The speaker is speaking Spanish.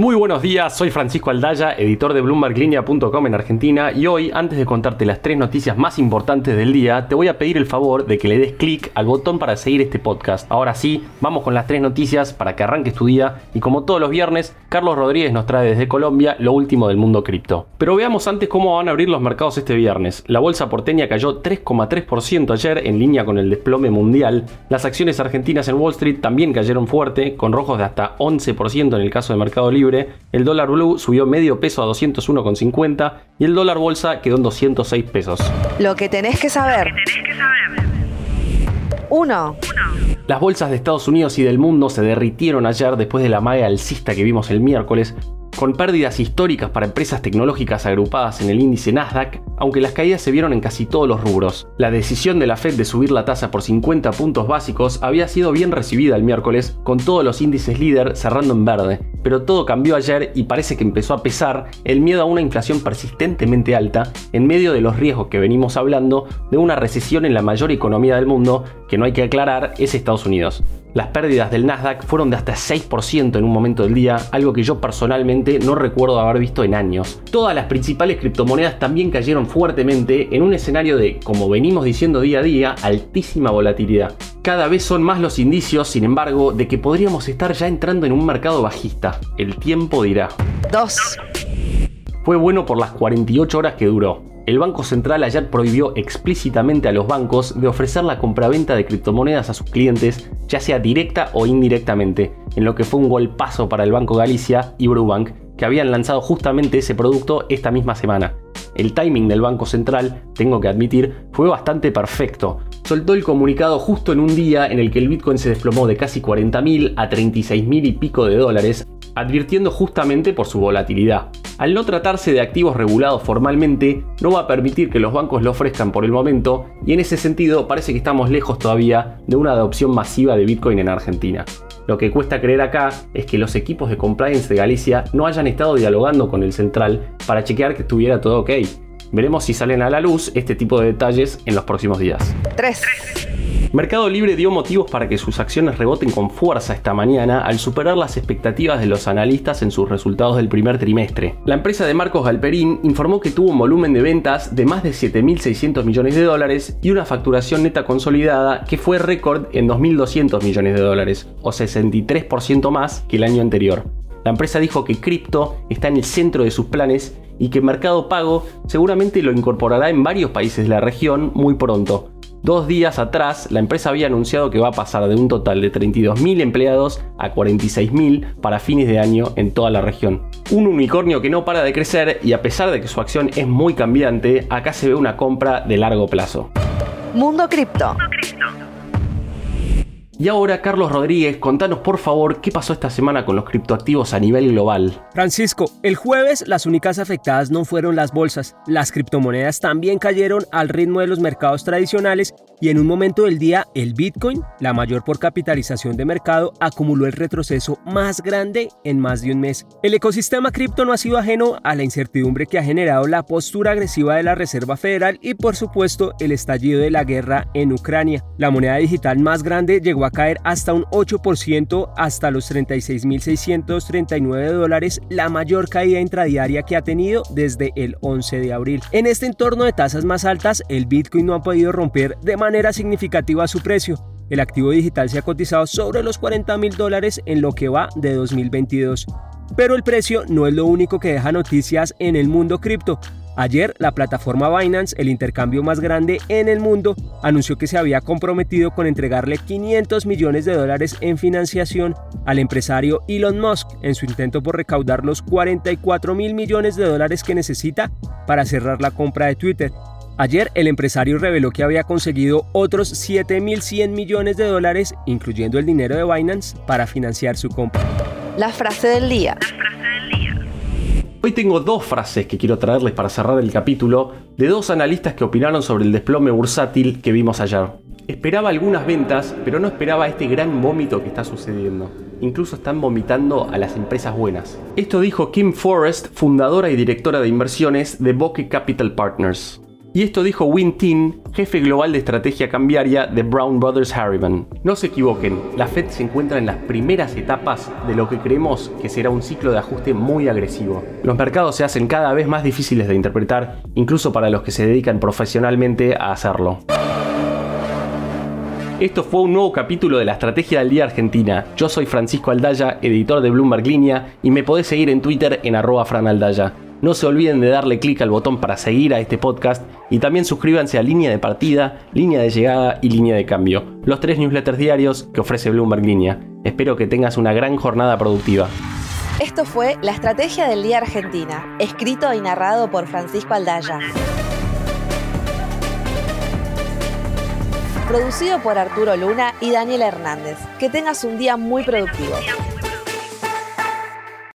Muy buenos días, soy Francisco Aldaya, editor de BloombergLinea.com en Argentina y hoy, antes de contarte las tres noticias más importantes del día, te voy a pedir el favor de que le des clic al botón para seguir este podcast. Ahora sí, vamos con las tres noticias para que arranques tu día y como todos los viernes, Carlos Rodríguez nos trae desde Colombia lo último del mundo cripto. Pero veamos antes cómo van a abrir los mercados este viernes. La bolsa porteña cayó 3,3% ayer en línea con el desplome mundial. Las acciones argentinas en Wall Street también cayeron fuerte, con rojos de hasta 11% en el caso de Mercado Libre el dólar blue subió medio peso a 201,50 y el dólar bolsa quedó en 206 pesos. Lo que tenés que saber. 1. Las bolsas de Estados Unidos y del mundo se derritieron ayer después de la maga alcista que vimos el miércoles, con pérdidas históricas para empresas tecnológicas agrupadas en el índice Nasdaq, aunque las caídas se vieron en casi todos los rubros. La decisión de la Fed de subir la tasa por 50 puntos básicos había sido bien recibida el miércoles, con todos los índices líder cerrando en verde, pero todo cambió ayer y parece que empezó a pesar el miedo a una inflación persistentemente alta en medio de los riesgos que venimos hablando de una recesión en la mayor economía del mundo, que no hay que aclarar es Estados Unidos. Las pérdidas del Nasdaq fueron de hasta 6% en un momento del día, algo que yo personalmente no recuerdo haber visto en años. Todas las principales criptomonedas también cayeron fuertemente en un escenario de, como venimos diciendo día a día, altísima volatilidad. Cada vez son más los indicios, sin embargo, de que podríamos estar ya entrando en un mercado bajista. El tiempo dirá. 2. Fue bueno por las 48 horas que duró. El Banco Central ayer prohibió explícitamente a los bancos de ofrecer la compraventa de criptomonedas a sus clientes, ya sea directa o indirectamente, en lo que fue un golpazo para el Banco Galicia y Brubank, que habían lanzado justamente ese producto esta misma semana. El timing del Banco Central, tengo que admitir, fue bastante perfecto. Soltó el comunicado justo en un día en el que el Bitcoin se desplomó de casi 40.000 a 36.000 y pico de dólares, advirtiendo justamente por su volatilidad. Al no tratarse de activos regulados formalmente, no va a permitir que los bancos lo ofrezcan por el momento y en ese sentido parece que estamos lejos todavía de una adopción masiva de Bitcoin en Argentina. Lo que cuesta creer acá es que los equipos de compliance de Galicia no hayan estado dialogando con el central para chequear que estuviera todo ok. Veremos si salen a la luz este tipo de detalles en los próximos días. 3. Mercado Libre dio motivos para que sus acciones reboten con fuerza esta mañana al superar las expectativas de los analistas en sus resultados del primer trimestre. La empresa de Marcos Galperín informó que tuvo un volumen de ventas de más de 7.600 millones de dólares y una facturación neta consolidada que fue récord en 2.200 millones de dólares, o 63% más que el año anterior. La empresa dijo que cripto está en el centro de sus planes y que Mercado Pago seguramente lo incorporará en varios países de la región muy pronto. Dos días atrás, la empresa había anunciado que va a pasar de un total de 32.000 empleados a 46.000 para fines de año en toda la región. Un unicornio que no para de crecer y a pesar de que su acción es muy cambiante, acá se ve una compra de largo plazo. Mundo Cripto. Y ahora, Carlos Rodríguez, contanos por favor qué pasó esta semana con los criptoactivos a nivel global. Francisco, el jueves las únicas afectadas no fueron las bolsas. Las criptomonedas también cayeron al ritmo de los mercados tradicionales y en un momento del día el Bitcoin, la mayor por capitalización de mercado, acumuló el retroceso más grande en más de un mes. El ecosistema cripto no ha sido ajeno a la incertidumbre que ha generado la postura agresiva de la Reserva Federal y por supuesto el estallido de la guerra en Ucrania. La moneda digital más grande llegó caer hasta un 8% hasta los 36.639 dólares, la mayor caída intradiaria que ha tenido desde el 11 de abril. En este entorno de tasas más altas, el Bitcoin no ha podido romper de manera significativa su precio. El activo digital se ha cotizado sobre los 40 mil dólares en lo que va de 2022. Pero el precio no es lo único que deja noticias en el mundo cripto. Ayer, la plataforma Binance, el intercambio más grande en el mundo, anunció que se había comprometido con entregarle 500 millones de dólares en financiación al empresario Elon Musk en su intento por recaudar los 44 mil millones de dólares que necesita para cerrar la compra de Twitter. Ayer el empresario reveló que había conseguido otros 7.100 millones de dólares, incluyendo el dinero de Binance, para financiar su compra. La frase del día. Hoy tengo dos frases que quiero traerles para cerrar el capítulo de dos analistas que opinaron sobre el desplome bursátil que vimos ayer. Esperaba algunas ventas, pero no esperaba este gran vómito que está sucediendo. Incluso están vomitando a las empresas buenas. Esto dijo Kim Forrest, fundadora y directora de inversiones de Bokeh Capital Partners. Y esto dijo Win Tin, jefe global de estrategia cambiaria de Brown Brothers Harriman. No se equivoquen, la Fed se encuentra en las primeras etapas de lo que creemos que será un ciclo de ajuste muy agresivo. Los mercados se hacen cada vez más difíciles de interpretar, incluso para los que se dedican profesionalmente a hacerlo. Esto fue un nuevo capítulo de la Estrategia del Día Argentina. Yo soy Francisco Aldaya, editor de Bloomberg Línea, y me podés seguir en Twitter en arroba franaldaya. No se olviden de darle clic al botón para seguir a este podcast y también suscríbanse a Línea de Partida, Línea de Llegada y Línea de Cambio, los tres newsletters diarios que ofrece Bloomberg Línea. Espero que tengas una gran jornada productiva. Esto fue La Estrategia del Día Argentina, escrito y narrado por Francisco Aldaya. Producido por Arturo Luna y Daniel Hernández. Que tengas un día muy productivo.